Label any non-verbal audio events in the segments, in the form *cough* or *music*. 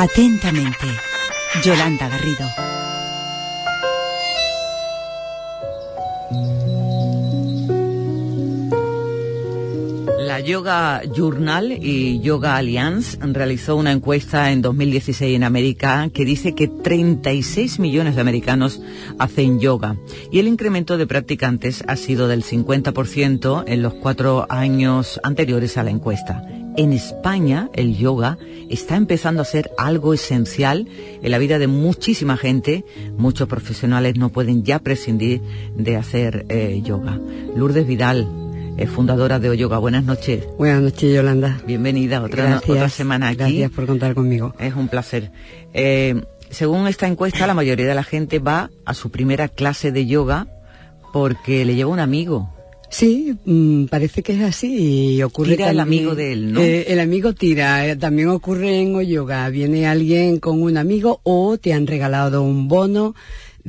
Atentamente, Yolanda Garrido. La Yoga Journal y Yoga Alliance realizó una encuesta en 2016 en América que dice que 36 millones de americanos hacen yoga y el incremento de practicantes ha sido del 50% en los cuatro años anteriores a la encuesta. En España el yoga está empezando a ser algo esencial en la vida de muchísima gente. Muchos profesionales no pueden ya prescindir de hacer eh, yoga. Lourdes Vidal, es fundadora de Oyoga. Buenas noches. Buenas noches, Yolanda. Bienvenida otra semana aquí. Gracias por contar conmigo. Es un placer. Eh, según esta encuesta, la mayoría de la gente va a su primera clase de yoga porque le lleva un amigo. Sí, mm, parece que es así y ocurre Tira el también- amigo de él, ¿no? Eh, el amigo tira, eh, también ocurre en Oyoga. Viene alguien con un amigo o te han regalado un bono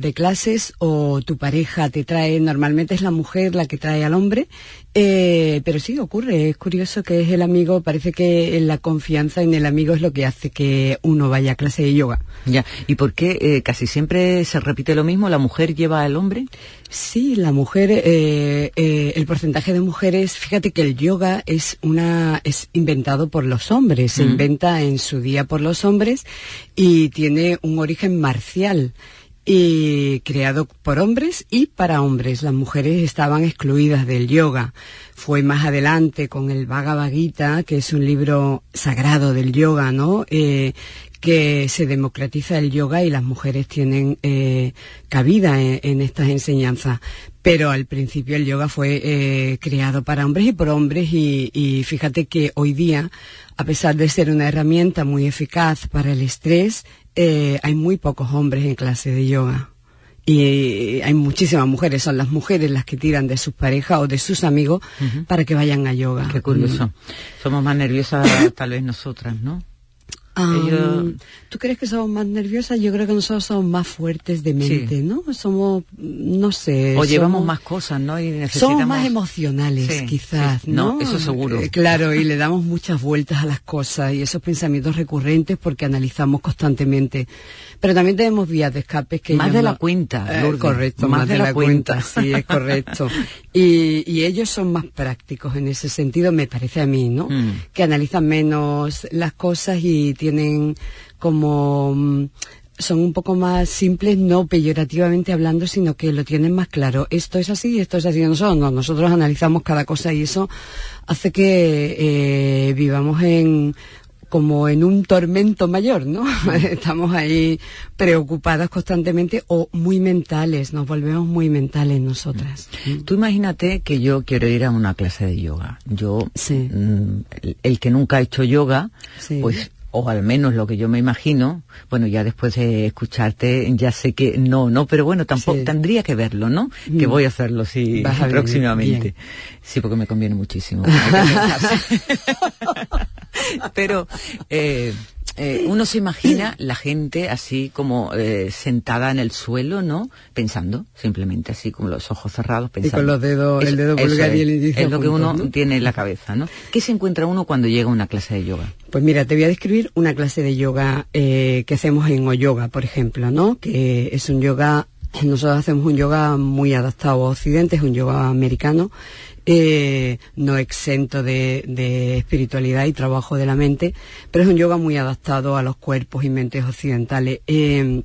de clases o tu pareja te trae, normalmente es la mujer la que trae al hombre, eh, pero sí ocurre, es curioso que es el amigo, parece que la confianza en el amigo es lo que hace que uno vaya a clase de yoga. Ya. ¿Y por qué eh, casi siempre se repite lo mismo? ¿La mujer lleva al hombre? Sí, la mujer, eh, eh, el porcentaje de mujeres, fíjate que el yoga es una, es inventado por los hombres, se Mm. inventa en su día por los hombres y tiene un origen marcial y creado por hombres y para hombres. Las mujeres estaban excluidas del yoga. Fue más adelante con el Bhagavad Gita, que es un libro sagrado del yoga, ¿no? Eh, que se democratiza el yoga y las mujeres tienen eh, cabida en, en estas enseñanzas. Pero al principio el yoga fue eh, creado para hombres y por hombres y, y fíjate que hoy día, a pesar de ser una herramienta muy eficaz para el estrés, eh, hay muy pocos hombres en clase de yoga. Y eh, hay muchísimas mujeres, son las mujeres las que tiran de sus parejas o de sus amigos para que vayan a yoga. Qué curioso. Somos más nerviosas tal vez nosotras, ¿no? Ellos- ¿Tú crees que somos más nerviosas? Yo creo que nosotros somos más fuertes de mente, Sí. ¿no? Somos, no sé. O llevamos somos- más cosas, ¿no? Y necesitamos... Somos más emocionales, Sí, quizás, sí. ¿no? No, eso seguro. Eh, claro, y le damos muchas vueltas a las cosas y esos pensamientos recurrentes porque analizamos constantemente. Pero también tenemos vías de escape que Más ellos de la cuenta, Eh, correcto, más, de, la, cuenta. sí, es correcto. *laughs* Y, y ellos son más prácticos en ese sentido, me parece a mí, ¿no? Mm. Que analizan menos las cosas y tienen como mm, son un poco más simples, no peyorativamente hablando, sino que lo tienen más claro. Esto es así, esto es así. Nosotros no, nosotros analizamos cada cosa y eso hace que eh, vivamos en como en un tormento mayor, ¿no? *laughs* Estamos ahí preocupadas constantemente o muy mentales, nos volvemos muy mentales nosotras. Tú imagínate que yo quiero ir a una clase de yoga. Yo, Sí. mm, el, el que nunca ha hecho yoga, Sí. pues, o al menos lo que yo me imagino, bueno, ya después de escucharte, ya sé que no, no, pero bueno, tampoco Sí. tendría que verlo, ¿no? Que Mm. voy a hacerlo, sí, Vas a venir, próximamente. bien. Sí, porque me conviene muchísimo. *laughs* pero, eh, eh, uno se imagina la gente así como eh, sentada en el suelo, ¿no? Pensando, simplemente así como los ojos cerrados, pensando. con los dedos- el dedo pulgar y el índice Es lo que uno ¿no? tiene en la cabeza, ¿no? ¿Qué se encuentra uno cuando llega a una clase de yoga? Pues mira, te voy a describir una clase de yoga eh, que hacemos en Oyoga, por ejemplo, ¿no? Que es un yoga, nosotros hacemos un yoga muy adaptado a Occidente, es un yoga americano, eh, no exento de, de espiritualidad y trabajo de la mente, pero es un yoga muy adaptado a los cuerpos y mentes occidentales. Eh,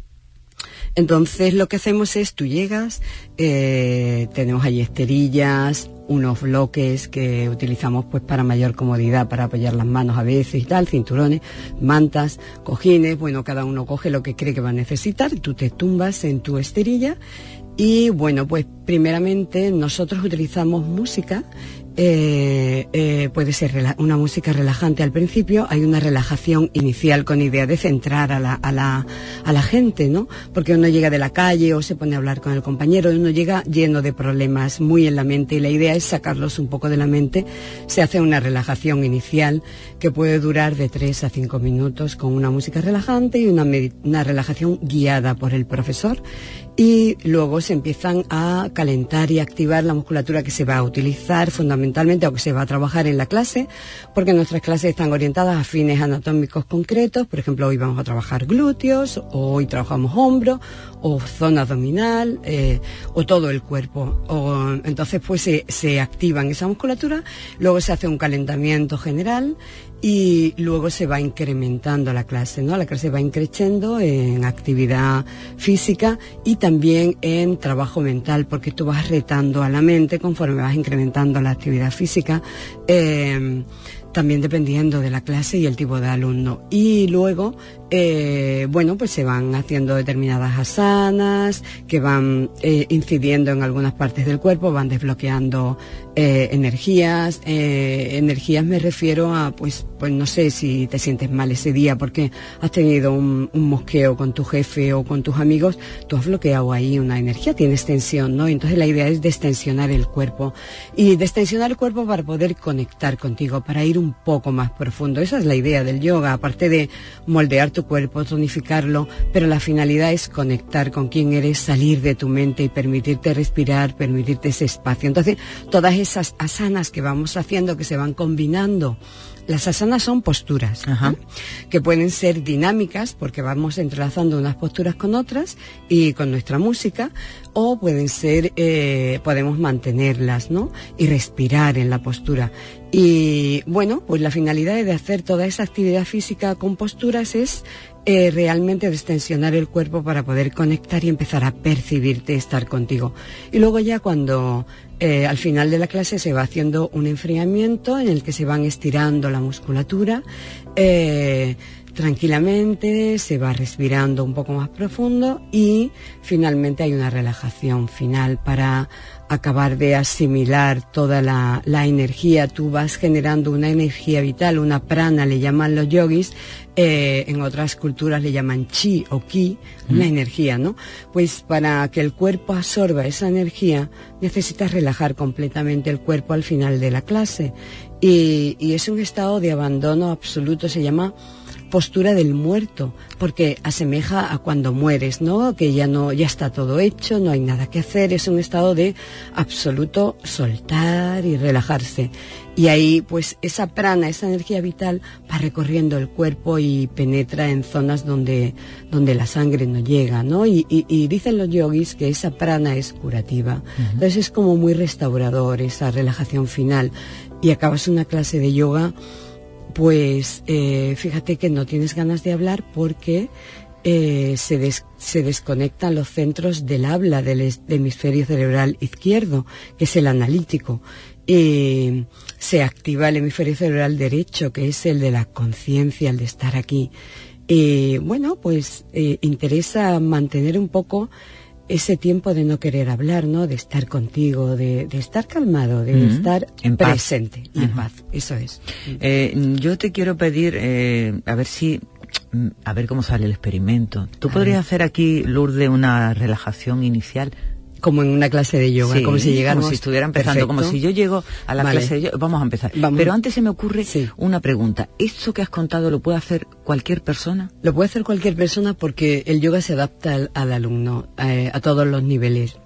entonces lo que hacemos es, tú llegas, eh, tenemos ahí esterillas, unos bloques que utilizamos pues para mayor comodidad, para apoyar las manos a veces y tal, cinturones, mantas, cojines, bueno, cada uno coge lo que cree que va a necesitar, tú te tumbas en tu esterilla y bueno, pues primeramente nosotros utilizamos música eh, eh, puede ser una música relajante al principio, hay una relajación inicial con idea de centrar a la, a la, a la gente, ¿no? Porque uno llega de la calle o se pone a hablar con el compañero, uno llega lleno de problemas muy en la mente y la idea es sacarlos un poco de la mente. Se hace una relajación inicial que puede durar de 3 a 5 minutos con una música relajante y una, una relajación guiada por el profesor y luego se empiezan a calentar y activar la musculatura que se va a utilizar fundamentalmente o que se va a trabajar en la clase, porque nuestras clases están orientadas a fines anatómicos concretos, por ejemplo, hoy vamos a trabajar glúteos, o hoy trabajamos hombro, o zona abdominal, eh, o todo el cuerpo. O, entonces, pues se, se activan esa musculatura, luego se hace un calentamiento general y luego se va incrementando la clase, ¿no? La clase va increciendo en actividad física y también en trabajo mental, porque tú vas retando a la mente conforme vas incrementando la actividad física. eh, también dependiendo de la clase y el tipo de alumno. Y luego, eh, bueno, pues se van haciendo determinadas asanas que van eh, incidiendo en algunas partes del cuerpo, van desbloqueando eh, energías. Energías me refiero a, pues, pues no sé si te sientes mal ese día porque has tenido un, un mosqueo con tu jefe o con tus amigos, tú has bloqueado ahí una energía, tienes tensión, ¿no? Entonces la idea es destensionar el cuerpo y destensionar el cuerpo para poder conectar contigo, para ir un poco más profundo. Esa es la idea del yoga, aparte de moldear tu cuerpo, tonificarlo, pero la finalidad es conectar con quién eres, salir de tu mente y permitirte respirar, permitirte ese espacio. Entonces, todas esas asanas que vamos haciendo, que se van combinando, las asanas son posturas Ajá. que pueden ser dinámicas porque vamos entrelazando unas posturas con otras y con nuestra música o pueden ser, eh, podemos mantenerlas, ¿no? Y respirar en la postura. Y bueno, pues la finalidad de hacer toda esa actividad física con posturas es eh, realmente destensionar el cuerpo para poder conectar y empezar a percibirte, estar contigo. Y luego ya cuando eh, al final de la clase se va haciendo un enfriamiento en el que se van estirando la musculatura. eh, tranquilamente, se va respirando un poco más profundo y finalmente hay una relajación final para acabar de asimilar toda la, la energía. Tú vas generando una energía vital, una prana, le llaman los yogis, eh, en otras culturas le llaman chi o ki, una energía, ¿no? Pues para que el cuerpo absorba esa energía necesitas relajar completamente el cuerpo al final de la clase. Y, y es un estado de abandono absoluto, se llama postura del muerto, porque asemeja a cuando mueres, ¿no? Que ya no, ya está todo hecho, no hay nada que hacer, es un estado de absoluto soltar y relajarse. Y ahí, pues, esa prana, esa energía vital va recorriendo el cuerpo y penetra en zonas donde, donde la sangre no llega, ¿no? Y, y- y dicen los yogis que esa prana es curativa. Entonces es como muy restaurador esa relajación final. Y acabas una clase de yoga pues eh, fíjate que no tienes ganas de hablar porque eh, se, des- se desconectan los centros del habla del, hemisferio cerebral izquierdo, que es el analítico. Y se activa el hemisferio cerebral derecho, que es el de la conciencia, el de estar aquí. Y bueno, pues eh, interesa mantener un poco ese tiempo de no querer hablar, ¿no? De estar contigo, de, de estar calmado, de estar En paz. presente en paz. Eso es. Eh, yo te quiero pedir, eh, a ver si, mm, a ver cómo sale el experimento. ¿Tú A podrías ver. hacer aquí, Lourdes, una relajación inicial? Como en una clase de yoga, Sí, como si llegáramos... como si estuviera empezando, como si yo llego a la Vale. clase de yoga. Vamos a empezar. Vamos. Pero antes se me ocurre Sí. una pregunta. ¿Esto que has contado lo puede hacer cualquier persona? Lo puede hacer cualquier persona porque el yoga se adapta al, al alumno eh, a todos los niveles.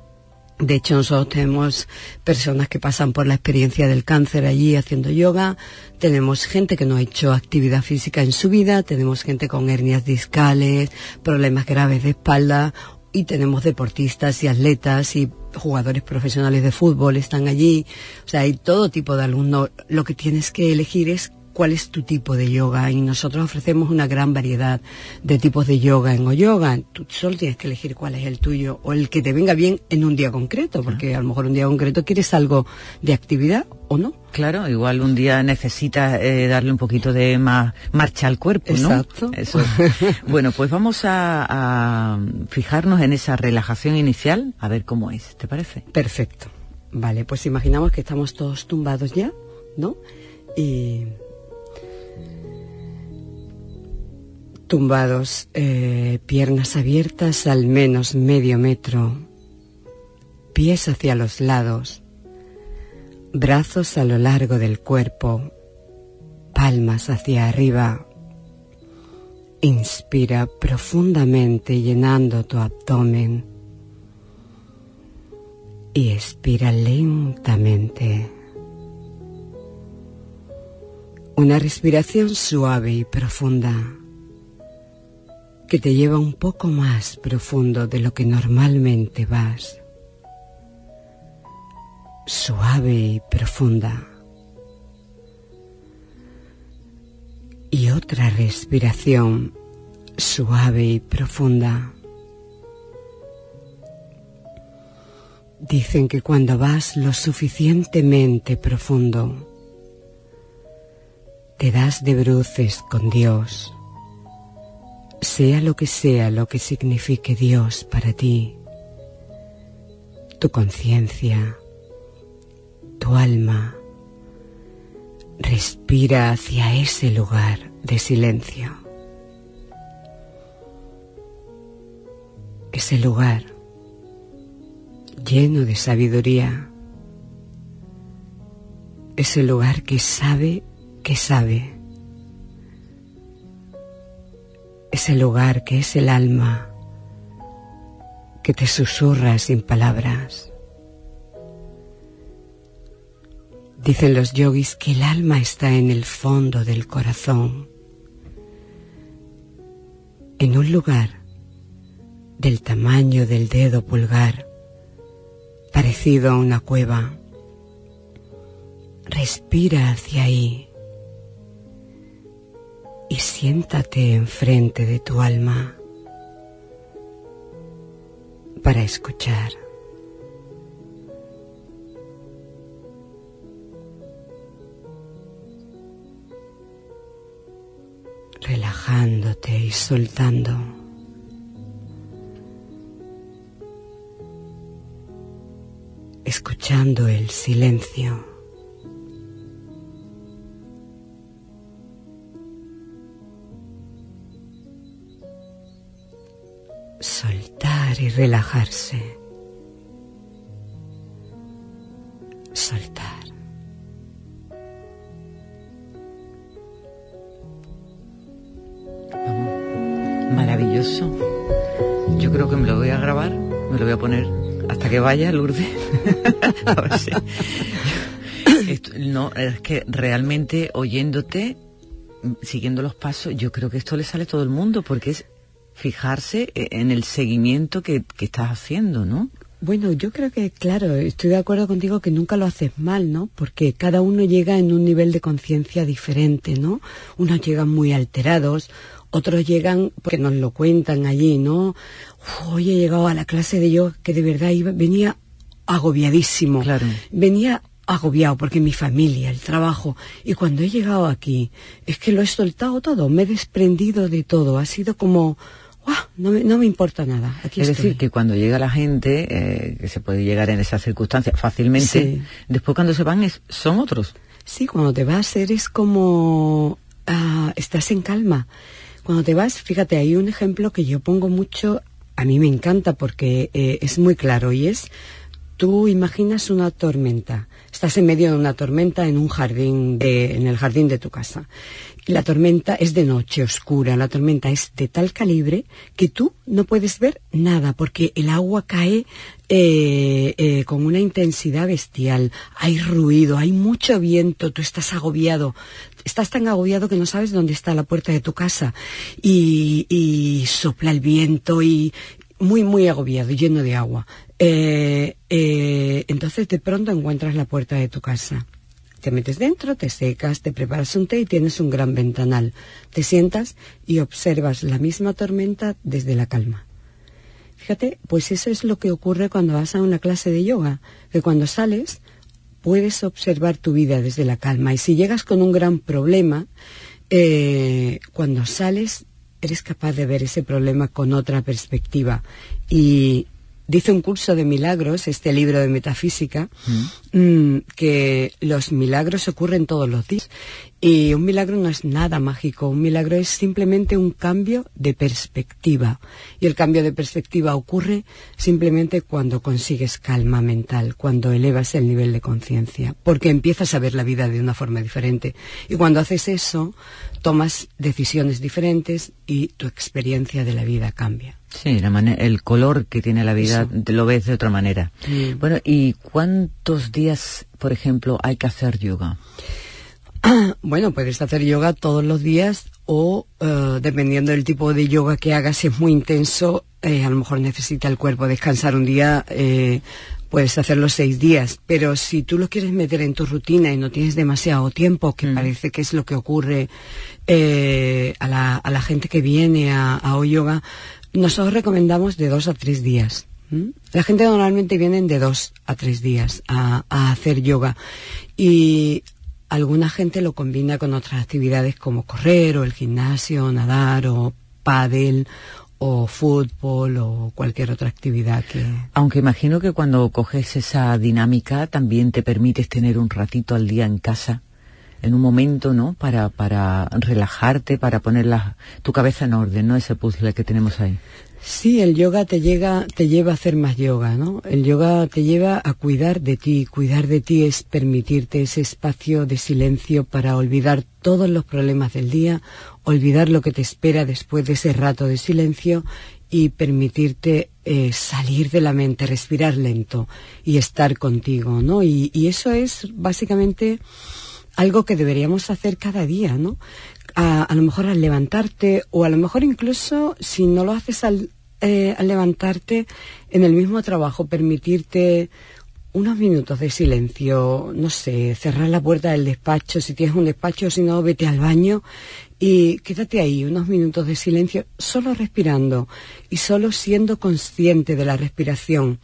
De hecho, nosotros tenemos personas que pasan por la experiencia del cáncer allí haciendo yoga, tenemos gente que no ha hecho actividad física en su vida, tenemos gente con hernias discales, problemas graves de espalda y tenemos deportistas y atletas y jugadores profesionales de fútbol están allí. O sea, hay todo tipo de alumnos. Lo que tienes que elegir es cuál es tu tipo de yoga y nosotros ofrecemos una gran variedad de tipos de yoga en O-Yoga. Tú solo tienes que elegir cuál es el tuyo o el que te venga bien en un día concreto, porque a lo mejor un día concreto quieres algo de actividad o no. Claro, igual un día necesitas eh, darle un poquito de más marcha al cuerpo, ¿no? Exacto. Eso. *laughs* bueno, pues vamos a, a fijarnos en esa relajación inicial, a ver cómo es, ¿te parece? Perfecto. Vale, pues imaginamos que estamos todos tumbados ya, ¿no? Y tumbados, eh, piernas abiertas al menos medio metro, pies hacia los lados, brazos a lo largo del cuerpo, palmas hacia arriba. Inspira profundamente llenando tu abdomen y expira lentamente. Una respiración suave y profunda que te lleva un poco más profundo de lo que normalmente vas. Suave y profunda. Y otra respiración suave y profunda. Dicen que cuando vas lo suficientemente profundo, te das de bruces con Dios, sea lo que sea lo que signifique Dios para ti, tu conciencia, tu alma, respira hacia ese lugar de silencio. Ese lugar lleno de sabiduría. Ese lugar que sabe que sabe. Ese lugar que es el alma que te susurra sin palabras. Dicen los yogis que el alma está en el fondo del corazón, en un lugar del tamaño del dedo pulgar parecido a una cueva. Respira hacia ahí y siéntate enfrente de tu alma para escuchar. Relajándote y soltando. escuchando el silencio. Soltar y relajarse. Que vaya Lourdes. *laughs* a ver si. no, es que realmente oyéndote, siguiendo los pasos, yo creo que esto le sale a todo el mundo, porque es fijarse e, en el seguimiento que, que estás haciendo, ¿no? Bueno, yo creo que, claro, estoy de acuerdo contigo que nunca lo haces mal, ¿no? Porque cada uno llega en un nivel de conciencia diferente, ¿no? Unos llegan muy alterados, otros llegan porque nos lo cuentan allí, ¿no? hoy he llegado a la clase de yoga que de verdad iba, venía agobiadísimo. Claro. Venía agobiado porque mi familia, el trabajo. Y cuando he llegado aquí, es que lo he soltado todo, me he desprendido de todo. Ha sido como, no, me, no me importa nada. Aquí es decir, que cuando llega la gente, eh, que se puede llegar en esas circunstancias fácilmente, después cuando se van es, son otros. Sí, cuando te vas eres como, ah, estás en calma. Cuando te vas, fíjate, hay un ejemplo que yo pongo mucho a mí me encanta porque eh, es muy claro y es, tú imaginas una tormenta, estás en medio de una tormenta en un jardín, de, en el jardín de tu casa. Y la tormenta es de noche, oscura, la tormenta es de tal calibre que tú no puedes ver nada porque el agua cae eh, eh, con una intensidad bestial, hay ruido, hay mucho viento, tú estás agobiado, estás tan agobiado que no sabes dónde está la puerta de tu casa. Y, sopla el viento y muy, muy agobiado, lleno de agua. Eh, eh, entonces de pronto encuentras la puerta de tu casa. Te metes dentro, te secas, te preparas un té y tienes un gran ventanal. Te sientas y observas la misma tormenta desde la calma. Fíjate, pues eso es lo que ocurre cuando vas a una clase de yoga, que cuando sales puedes observar tu vida desde la calma y si llegas con un gran problema, eh, cuando sales eres capaz de ver ese problema con otra perspectiva. Y dice un curso de milagros, este libro de metafísica, mm, que los milagros ocurren todos los días. Y un milagro no es nada mágico, un milagro es simplemente un cambio de perspectiva. Y el cambio de perspectiva ocurre simplemente cuando consigues calma mental, cuando elevas el nivel de conciencia, porque empiezas a ver la vida de una forma diferente. Y cuando haces eso, tomas decisiones diferentes y tu experiencia de la vida cambia. Sí, la el color que tiene la vida Eso. lo ves de otra manera. Bueno, ¿y cuántos días, por ejemplo, hay que hacer yoga? *clears throat* Bueno, puedes hacer yoga todos los días o eh, dependiendo del tipo de yoga que hagas, si es muy intenso, eh, a lo mejor necesita el cuerpo descansar un día, eh, puedes hacerlo seis días. Pero si tú lo quieres meter en tu rutina y no tienes demasiado tiempo, que Mm. parece que es lo que ocurre eh, a, la, a la gente que viene a, a yoga, nosotros recomendamos de dos a tres días. La gente normalmente viene de dos a tres días a, a hacer yoga y alguna gente lo combina con otras actividades como correr o el gimnasio, nadar o pádel o fútbol o cualquier otra actividad que... Aunque imagino que cuando coges esa dinámica también te permites tener un ratito al día en casa, en un momento, ¿no? Para, para relajarte, para poner la- tu cabeza en orden, ¿no? Ese puzzle que tenemos ahí. Sí, el yoga te llega, te lleva a hacer más yoga, ¿no? El yoga te lleva a cuidar de ti. Cuidar de ti es permitirte ese espacio de silencio para olvidar todos los problemas del día, olvidar lo que te espera después de ese rato de silencio y permitirte eh, salir de la mente, respirar lento y estar contigo, ¿no? Y, y eso es básicamente algo que deberíamos hacer cada día, ¿no? A, lo mejor al levantarte o a lo mejor incluso si no lo haces al, eh, al levantarte en el mismo trabajo, permitirte unos minutos de silencio, no sé, cerrar la puerta del despacho, si tienes un despacho, si no, vete al baño y quédate ahí unos minutos de silencio, solo respirando y solo siendo consciente de la respiración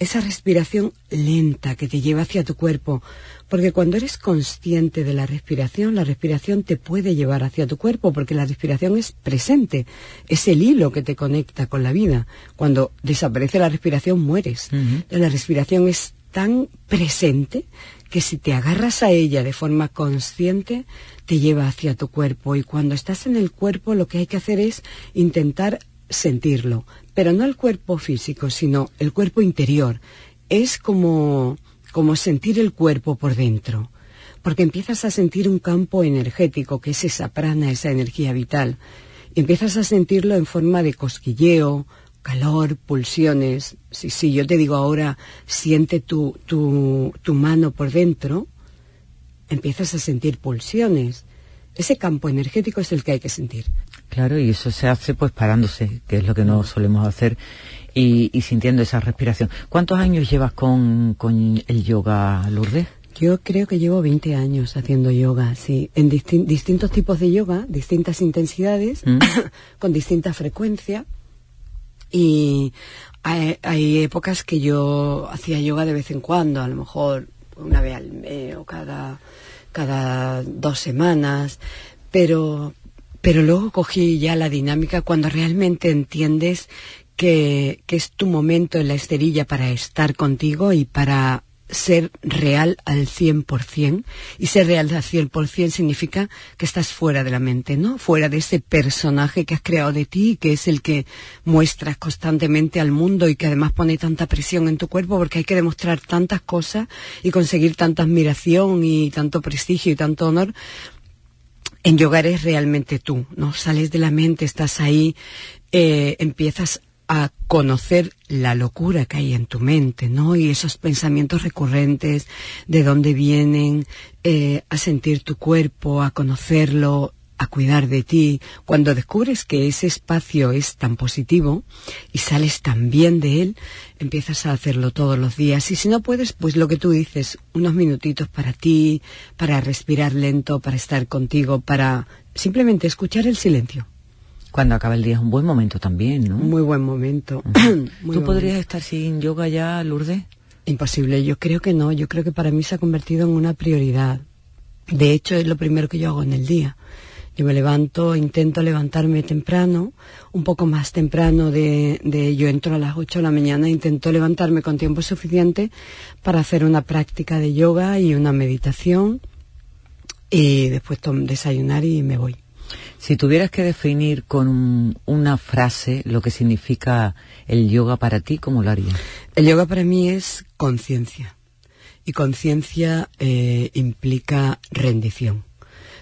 esa respiración lenta que te lleva hacia tu cuerpo, porque cuando eres consciente de la respiración, la respiración te puede llevar hacia tu cuerpo, porque la respiración es presente, es el hilo que te conecta con la vida. Cuando desaparece la respiración, mueres. La respiración es tan presente que si te agarras a ella de forma consciente, te lleva hacia tu cuerpo. Y cuando estás en el cuerpo, lo que hay que hacer es intentar sentirlo, pero no el cuerpo físico, sino el cuerpo interior. Es como, como sentir el cuerpo por dentro, porque empiezas a sentir un campo energético, que es esa prana, esa energía vital. Y empiezas a sentirlo en forma de cosquilleo, calor, pulsiones. Si, si yo te digo ahora, siente tu, tu, tu mano por dentro, empiezas a sentir pulsiones. Ese campo energético es el que hay que sentir. Claro, y eso se hace pues parándose, que es lo que no solemos hacer, y, y sintiendo esa respiración. ¿Cuántos años llevas con, con el yoga, Lourdes? Yo creo que llevo 20 años haciendo yoga, sí, en distin- distintos tipos de yoga, distintas intensidades, Mm. *coughs* con distinta frecuencia. Y hay, hay épocas que yo hacía yoga de vez en cuando, a lo mejor una vez al mes o cada, cada dos semanas, pero, pero luego cogí ya la dinámica cuando realmente entiendes que, que es tu momento en la esterilla para estar contigo y para ser real al 100%. Y ser real al 100% significa que estás fuera de la mente, ¿no? Fuera de ese personaje que has creado de ti, que es el que muestras constantemente al mundo y que además pone tanta presión en tu cuerpo porque hay que demostrar tantas cosas y conseguir tanta admiración y tanto prestigio y tanto honor en yoga eres realmente tú, ¿no? Sales de la mente, estás ahí, eh, empiezas a conocer la locura que hay en tu mente, ¿no? Y esos pensamientos recurrentes, de dónde vienen, eh, a sentir tu cuerpo, a conocerlo, a cuidar de ti. Cuando descubres que ese espacio es tan positivo y sales tan bien de él, empiezas a hacerlo todos los días. Y si no puedes, pues lo que tú dices, unos minutitos para ti, para respirar lento, para estar contigo, para simplemente escuchar el silencio. Cuando acaba el día es un buen momento también, ¿no? Muy buen momento. *coughs* Muy ¿Tú buen podrías momento. estar sin yoga ya, Lourdes? Imposible, yo creo que no, yo creo que para mí se ha convertido en una prioridad. De hecho, es lo primero que yo hago en el día. Yo me levanto, intento levantarme temprano, un poco más temprano de, de yo entro a las 8 de la mañana, intento levantarme con tiempo suficiente para hacer una práctica de yoga y una meditación y después desayunar y me voy. Si tuvieras que definir con una frase lo que significa el yoga para ti, ¿cómo lo harías? El yoga para mí es conciencia. Y conciencia eh, implica rendición.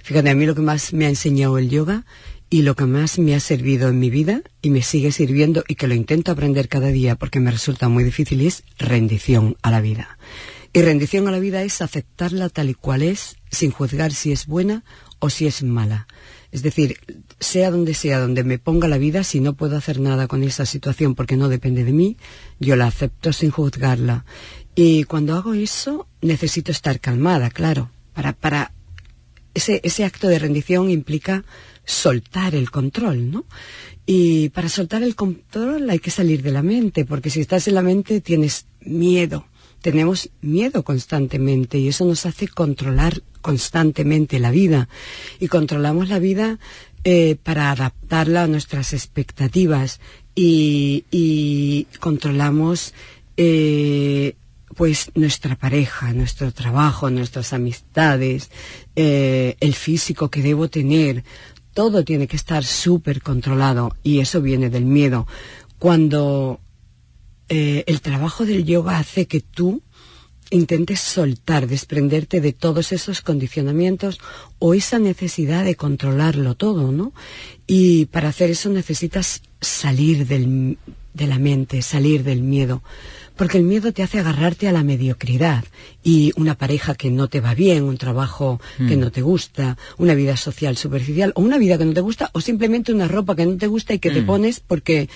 Fíjate, a mí lo que más me ha enseñado el yoga y lo que más me ha servido en mi vida y me sigue sirviendo y que lo intento aprender cada día porque me resulta muy difícil es rendición a la vida. Y rendición a la vida es aceptarla tal y cual es, sin juzgar si es buena o si es mala. Es decir, sea donde sea, donde me ponga la vida, si no puedo hacer nada con esa situación porque no depende de mí, yo la acepto sin juzgarla. Y cuando hago eso, necesito estar calmada, claro. Para, para ese, ese acto de rendición implica soltar el control, ¿no? Y para soltar el control hay que salir de la mente, porque si estás en la mente tienes miedo tenemos miedo constantemente y eso nos hace controlar constantemente la vida. Y controlamos la vida eh, para adaptarla a nuestras expectativas y, controlamos eh, pues nuestra pareja, nuestro trabajo, nuestras amistades, eh, el físico que debo tener. Todo tiene que estar súper controlado y eso viene del miedo. Cuando eh, el trabajo del yoga hace que tú intentes soltar, desprenderte de todos esos condicionamientos o esa necesidad de controlarlo todo, ¿no? Y para hacer eso necesitas salir del, de la mente, salir del miedo porque el miedo te hace agarrarte a la mediocridad y una pareja que no te va bien, un trabajo que mm. no te gusta, una vida social superficial o una vida que no te gusta o simplemente una ropa que no te gusta y que te mm. pones porque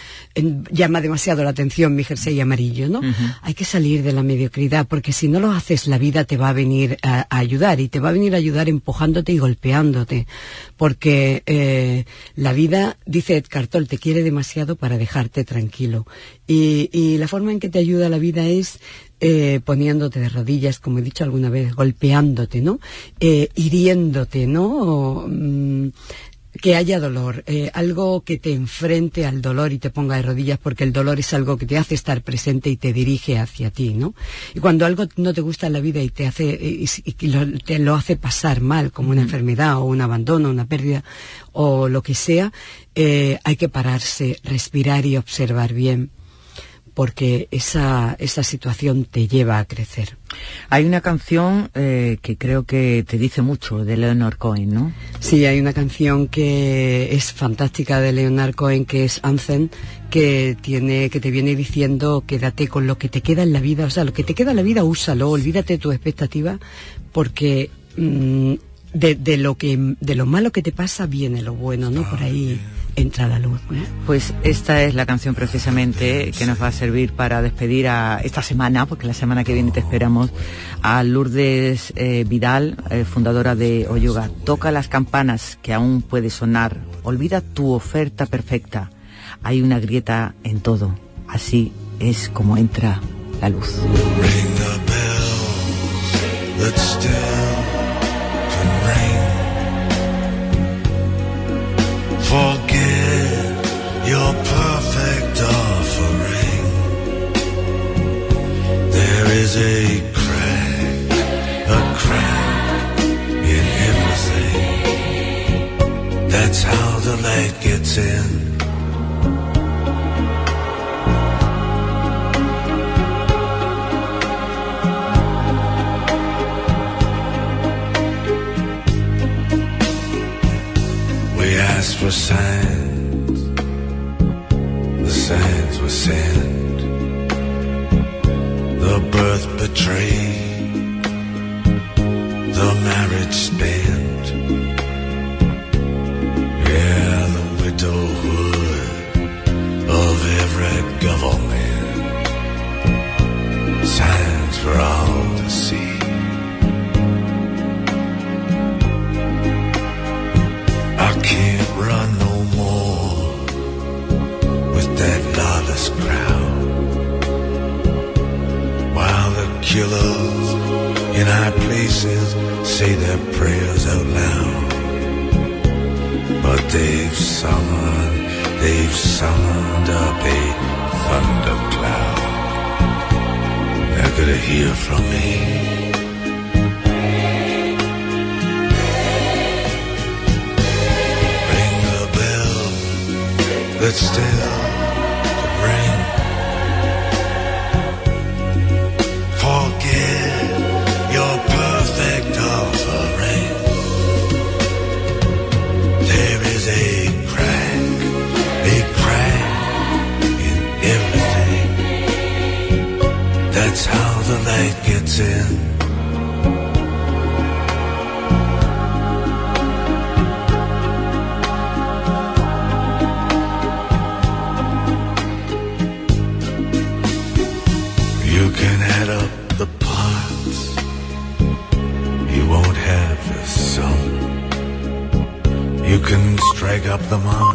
llama demasiado la atención mi jersey amarillo, ¿no? Hay que salir de la mediocridad porque si no lo haces la vida te va a venir a, ayudar y te va a venir a ayudar empujándote y golpeándote porque eh, la vida, dice Ed Cartol, te quiere demasiado para dejarte tranquilo y, y la forma en que te ayuda la vida es eh, poniéndote de rodillas, como he dicho alguna vez, golpeándote, ¿no? Eh, hiriéndote, ¿no? Mm, que haya dolor, eh, algo que te enfrente al dolor y te ponga de rodillas, porque el dolor es algo que te hace estar presente y te dirige hacia ti, ¿no? Y cuando algo no te gusta en la vida y te hace, y, te lo hace pasar mal, como una enfermedad o un abandono, una pérdida o lo que sea, hay que pararse, respirar y observar bien porque esa, esa situación te lleva a crecer. Hay una canción eh, que creo que te dice mucho de Leonard Cohen, ¿no? Sí, hay una canción que es fantástica de Leonard Cohen que es Anthem, que tiene que te viene diciendo quédate con lo que te queda en la vida, o sea, lo que te queda en la vida úsalo, olvídate de tu expectativa porque mm, de, de, lo que de lo malo que te pasa viene lo bueno, ¿no? Por ahí entra la luz. Pues esta es la canción precisamente que nos va a servir para despedir a esta semana, porque la semana que viene te esperamos, a Lourdes eh, Vidal, eh, fundadora de Oyoga. Toca las campanas que aún puede sonar. Olvida tu oferta perfecta. Hay una grieta en todo. Así es como entra la luz. forget your perfect offering. There is a crack, a crack in everything. That's how the light gets in. for signs. Signs. The birth betrayed. The marriage spent. Yeah, the widowhood of every government. Signs for all to see. I can't run no more with that lawless crowd. While the killers in high places say their prayers out loud. But they've summoned, they've summoned up a thundercloud. They're gonna hear from me. Ring the bell that's still light gets in. You can add up the parts. You won't have the sum. You can strike up the march.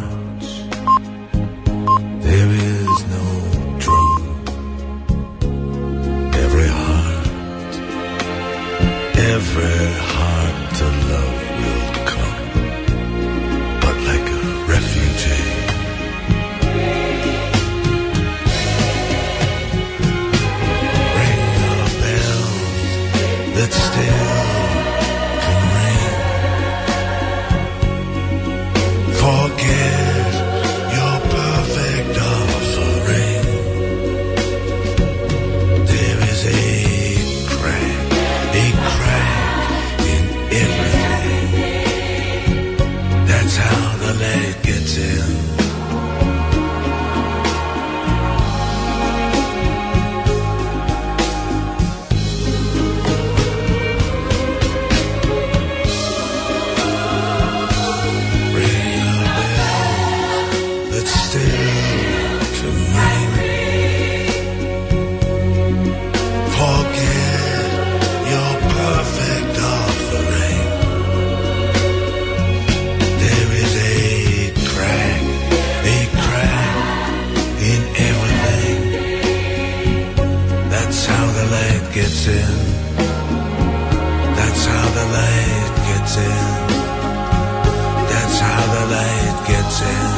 noches.